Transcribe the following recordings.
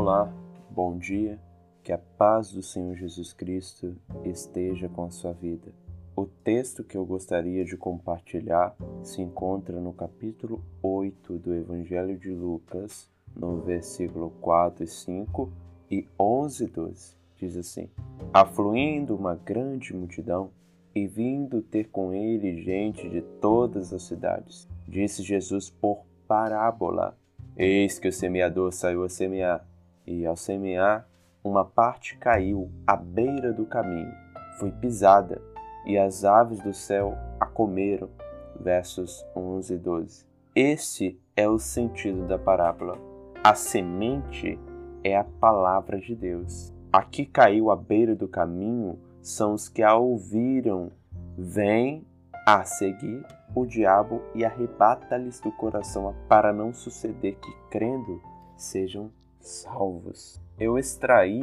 Olá, bom dia, que a paz do Senhor Jesus Cristo esteja com a sua vida. O texto que eu gostaria de compartilhar se encontra no capítulo 8 do Evangelho de Lucas, no versículo 4 e 5 e 11 e 12. Diz assim: Afluindo uma grande multidão e vindo ter com ele gente de todas as cidades, disse Jesus por parábola Eis que o semeador saiu a semear, e ao semear, uma parte caiu à beira do caminho, foi pisada, e as aves do céu a comeram. Versos 11 e 12. Esse é o sentido da parábola. A semente é a palavra de Deus. A que caiu à beira do caminho são os que a ouviram, vêm a seguir o diabo e arrebata-lhes do coração para não suceder que, crendo, sejam salvos. Eu extraí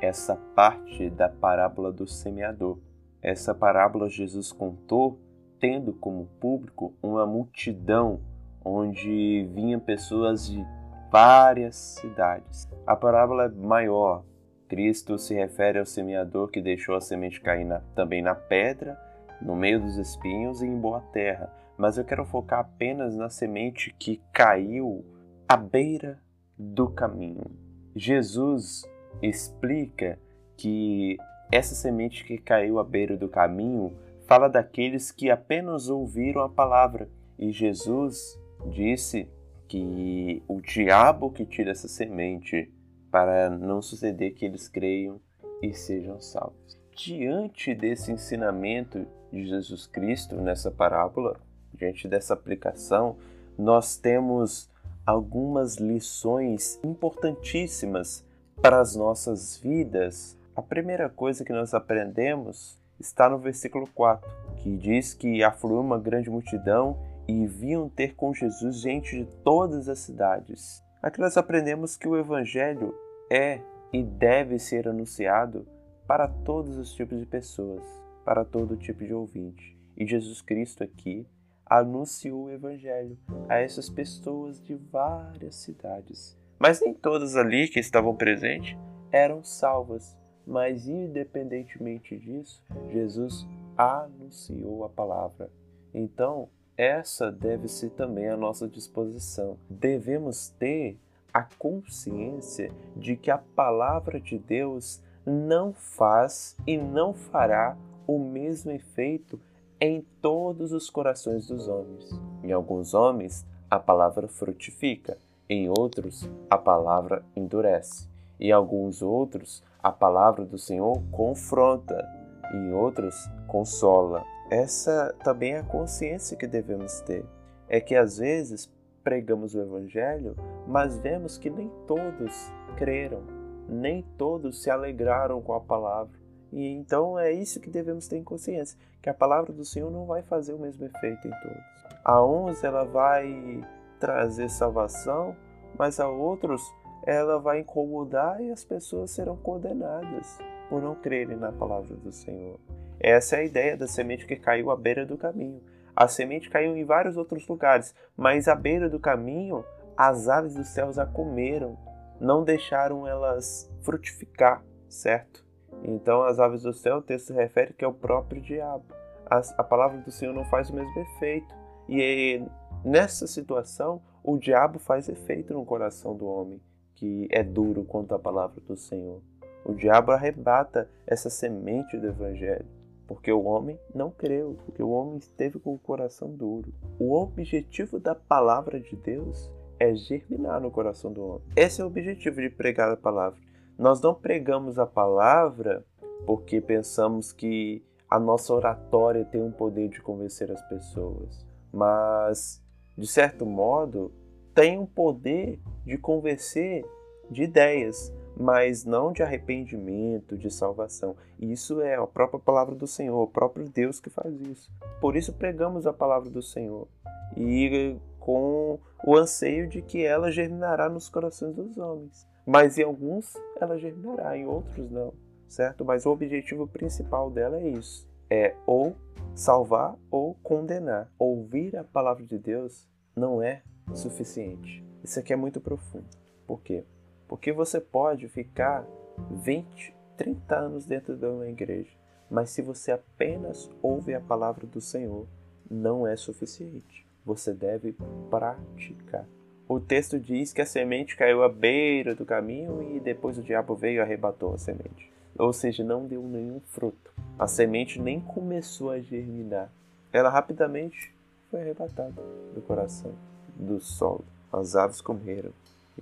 essa parte da parábola do semeador. Essa parábola Jesus contou tendo como público uma multidão onde vinham pessoas de várias cidades. A parábola é maior. Cristo se refere ao semeador que deixou a semente cair na, também na pedra no meio dos espinhos e em boa terra, mas eu quero focar apenas na semente que caiu à beira do caminho. Jesus explica que essa semente que caiu à beira do caminho fala daqueles que apenas ouviram a palavra, e Jesus disse que o diabo que tira essa semente para não suceder que eles creiam e sejam salvos. Diante desse ensinamento de Jesus Cristo nessa parábola, diante dessa aplicação, nós temos algumas lições importantíssimas para as nossas vidas. A primeira coisa que nós aprendemos está no versículo 4, que diz que afluiu uma grande multidão e viam ter com Jesus gente de todas as cidades. Aqui nós aprendemos que o Evangelho é e deve ser anunciado para todos os tipos de pessoas para todo tipo de ouvinte. E Jesus Cristo aqui anunciou o Evangelho a essas pessoas de várias cidades. Mas nem todas ali que estavam presentes eram salvas. Mas, independentemente disso, Jesus anunciou a palavra. Então, essa deve ser também a nossa disposição. Devemos ter a consciência de que a palavra de Deus não faz e não fará o mesmo efeito em todos os corações dos homens. Em alguns homens, a palavra frutifica, em outros, a palavra endurece. Em alguns outros, a palavra do Senhor confronta, em outros, consola. Essa também é a consciência que devemos ter. É que às vezes pregamos o Evangelho, mas vemos que nem todos creram, nem todos se alegraram com a palavra. E então é isso que devemos ter em consciência, que a palavra do Senhor não vai fazer o mesmo efeito em todos. A uns ela vai trazer salvação, mas a outros ela vai incomodar e as pessoas serão condenadas por não crerem na palavra do Senhor. Essa é a ideia da semente que caiu à beira do caminho. A semente caiu em vários outros lugares, mas à beira do caminho as aves dos céus a comeram, não deixaram elas frutificar, certo? Então, as aves do céu, o texto refere que é o próprio diabo. A, a palavra do Senhor não faz o mesmo efeito. E nessa situação, o diabo faz efeito no coração do homem, que é duro quanto à palavra do Senhor. O diabo arrebata essa semente do evangelho, porque o homem não creu, porque o homem esteve com o coração duro. O objetivo da palavra de Deus é germinar no coração do homem. Esse é o objetivo de pregar a palavra. Nós não pregamos a palavra porque pensamos que a nossa oratória tem um poder de convencer as pessoas, mas de certo modo tem um poder de convencer de ideias, mas não de arrependimento, de salvação. Isso é a própria palavra do Senhor, o próprio Deus que faz isso. Por isso pregamos a palavra do Senhor e com o anseio de que ela germinará nos corações dos homens. Mas em alguns ela germinará, em outros não, certo? Mas o objetivo principal dela é isso: é ou salvar ou condenar. Ouvir a palavra de Deus não é suficiente. Isso aqui é muito profundo. Por quê? Porque você pode ficar 20, 30 anos dentro de uma igreja, mas se você apenas ouve a palavra do Senhor, não é suficiente. Você deve praticar. O texto diz que a semente caiu à beira do caminho e depois o diabo veio e arrebatou a semente. Ou seja, não deu nenhum fruto. A semente nem começou a germinar. Ela rapidamente foi arrebatada do coração, do solo. As aves comeram.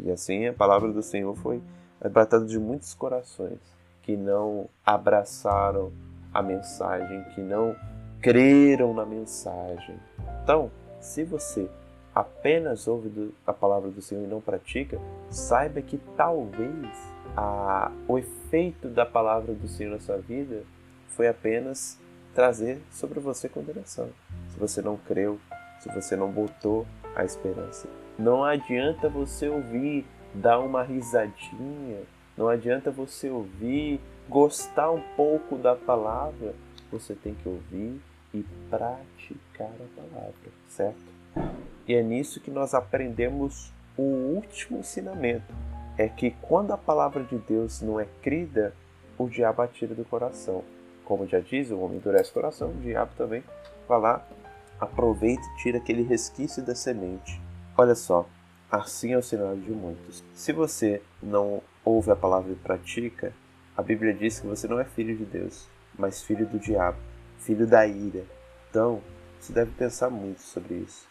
E assim a palavra do Senhor foi arrebatada de muitos corações que não abraçaram a mensagem, que não creram na mensagem. Então, se você apenas ouve a palavra do Senhor e não pratica, saiba que talvez a, o efeito da palavra do Senhor na sua vida foi apenas trazer sobre você condenação. Se você não creu, se você não botou a esperança. Não adianta você ouvir, dar uma risadinha, não adianta você ouvir, gostar um pouco da palavra. Você tem que ouvir e praticar a palavra, certo? E é nisso que nós aprendemos o último ensinamento: é que quando a palavra de Deus não é crida, o diabo atira do coração. Como já diz, o homem endurece o coração, o diabo também vai lá, aproveita e tira aquele resquício da semente. Olha só, assim é o sinal de muitos. Se você não ouve a palavra e pratica, a Bíblia diz que você não é filho de Deus, mas filho do diabo, filho da ira. Então, você deve pensar muito sobre isso.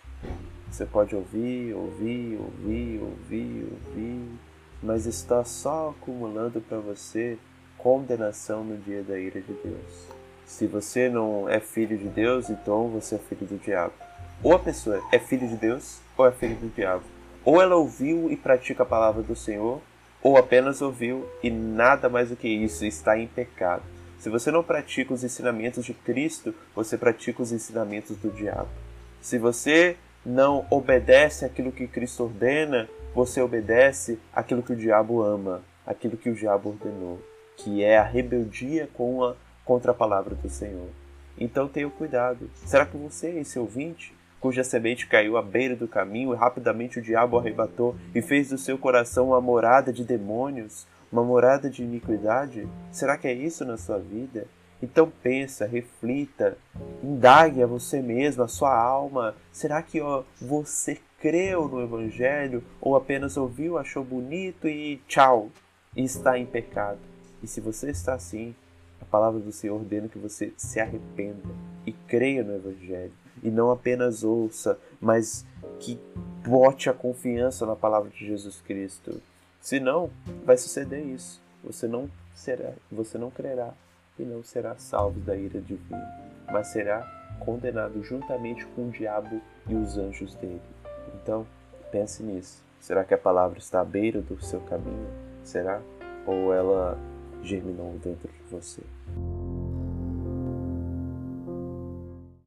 Você pode ouvir, ouvir, ouvir, ouvir, ouvir, mas está só acumulando para você condenação no dia da ira de Deus. Se você não é filho de Deus, então você é filho do diabo. Ou a pessoa é filho de Deus ou é filho do diabo. Ou ela ouviu e pratica a palavra do Senhor, ou apenas ouviu e nada mais do que isso está em pecado. Se você não pratica os ensinamentos de Cristo, você pratica os ensinamentos do diabo. Se você não obedece aquilo que Cristo ordena, você obedece aquilo que o diabo ama, aquilo que o diabo ordenou, que é a rebeldia com a, contra a palavra do Senhor. Então tenha cuidado. Será que você esse ouvinte, cuja semente caiu à beira do caminho e rapidamente o diabo arrebatou e fez do seu coração uma morada de demônios, uma morada de iniquidade? Será que é isso na sua vida? Então pensa, reflita, indague a você mesmo, a sua alma. Será que ó, você creu no Evangelho ou apenas ouviu, achou bonito e tchau, e está em pecado? E se você está assim, a palavra do Senhor ordena que você se arrependa e creia no Evangelho. E não apenas ouça, mas que bote a confiança na palavra de Jesus Cristo. Senão, vai suceder isso. Você não será, você não crerá e não será salvo da ira divina, mas será condenado juntamente com o diabo e os anjos dele. Então, pense nisso. Será que a palavra está à beira do seu caminho? Será? Ou ela germinou dentro de você?